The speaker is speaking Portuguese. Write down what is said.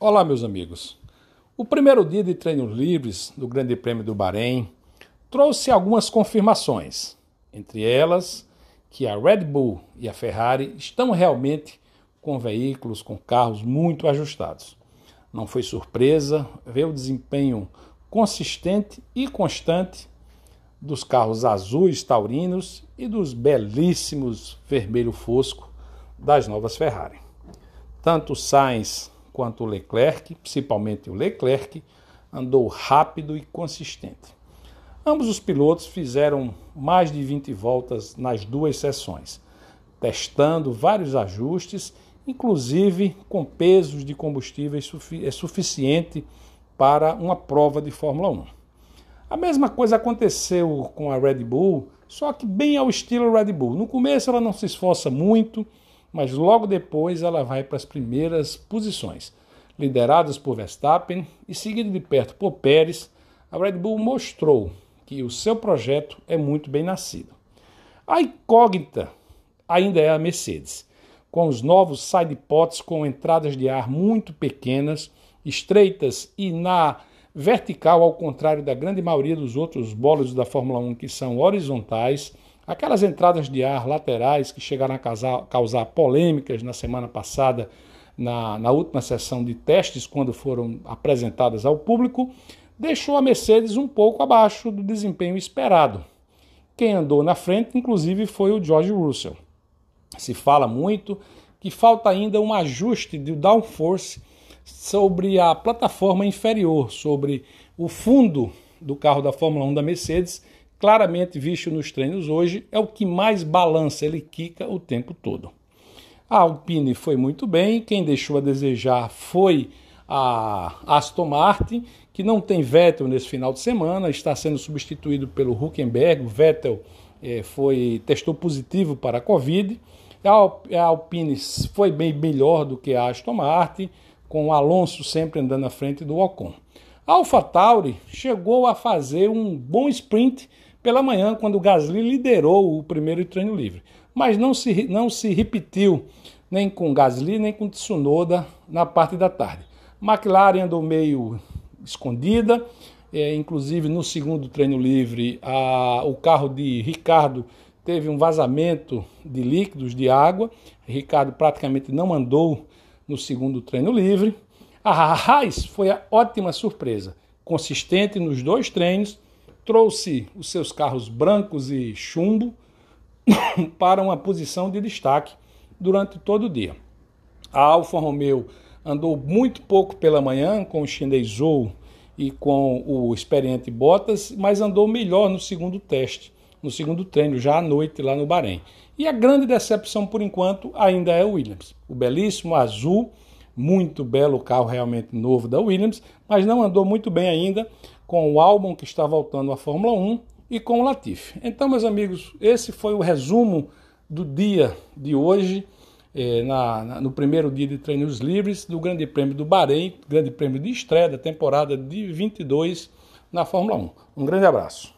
Olá, meus amigos. O primeiro dia de treinos livres do Grande Prêmio do Bahrein trouxe algumas confirmações, entre elas que a Red Bull e a Ferrari estão realmente com veículos, com carros muito ajustados. Não foi surpresa ver o desempenho consistente e constante dos carros azuis taurinos e dos belíssimos vermelho fosco das novas Ferrari. Tanto Sainz quanto o Leclerc, principalmente o Leclerc, andou rápido e consistente. Ambos os pilotos fizeram mais de 20 voltas nas duas sessões, testando vários ajustes, inclusive com pesos de combustível é suficiente para uma prova de Fórmula 1. A mesma coisa aconteceu com a Red Bull, só que bem ao estilo Red Bull. No começo ela não se esforça muito, mas logo depois ela vai para as primeiras posições. Lideradas por Verstappen e seguido de perto por Pérez, a Red Bull mostrou que o seu projeto é muito bem nascido. A incógnita ainda é a Mercedes, com os novos sidepods com entradas de ar muito pequenas, estreitas e na vertical, ao contrário da grande maioria dos outros bólidos da Fórmula 1 que são horizontais Aquelas entradas de ar laterais que chegaram a causar, causar polêmicas na semana passada, na, na última sessão de testes, quando foram apresentadas ao público, deixou a Mercedes um pouco abaixo do desempenho esperado. Quem andou na frente, inclusive, foi o George Russell. Se fala muito que falta ainda um ajuste do downforce sobre a plataforma inferior, sobre o fundo do carro da Fórmula 1 da Mercedes, claramente visto nos treinos hoje, é o que mais balança, ele quica o tempo todo. A Alpine foi muito bem, quem deixou a desejar foi a Aston Martin, que não tem Vettel nesse final de semana, está sendo substituído pelo Huckenberg. O Vettel eh, foi testou positivo para a Covid. A Alpine foi bem melhor do que a Aston Martin, com o Alonso sempre andando à frente do Ocon. A AlphaTauri chegou a fazer um bom sprint pela manhã, quando o Gasly liderou o primeiro treino livre. Mas não se, não se repetiu nem com Gasly, nem com Tsunoda na parte da tarde. McLaren andou meio escondida, é, inclusive no segundo treino livre, a, o carro de Ricardo teve um vazamento de líquidos de água. Ricardo praticamente não andou no segundo treino livre. A Haas foi a ótima surpresa, consistente nos dois treinos, trouxe os seus carros brancos e chumbo para uma posição de destaque durante todo o dia. A Alfa Romeo andou muito pouco pela manhã com o chinês Zhou e com o experiente Bottas, mas andou melhor no segundo teste, no segundo treino, já à noite lá no Bahrein. E a grande decepção por enquanto ainda é o Williams. O belíssimo azul, muito belo carro realmente novo da Williams, mas não andou muito bem ainda com o álbum que está voltando à Fórmula 1 e com o Latifi. Então, meus amigos, esse foi o resumo do dia de hoje, eh, na, na, no primeiro dia de treinos livres do Grande Prêmio do Bahrein, Grande Prêmio de estreia da temporada de 22 na Fórmula 1. Um grande abraço.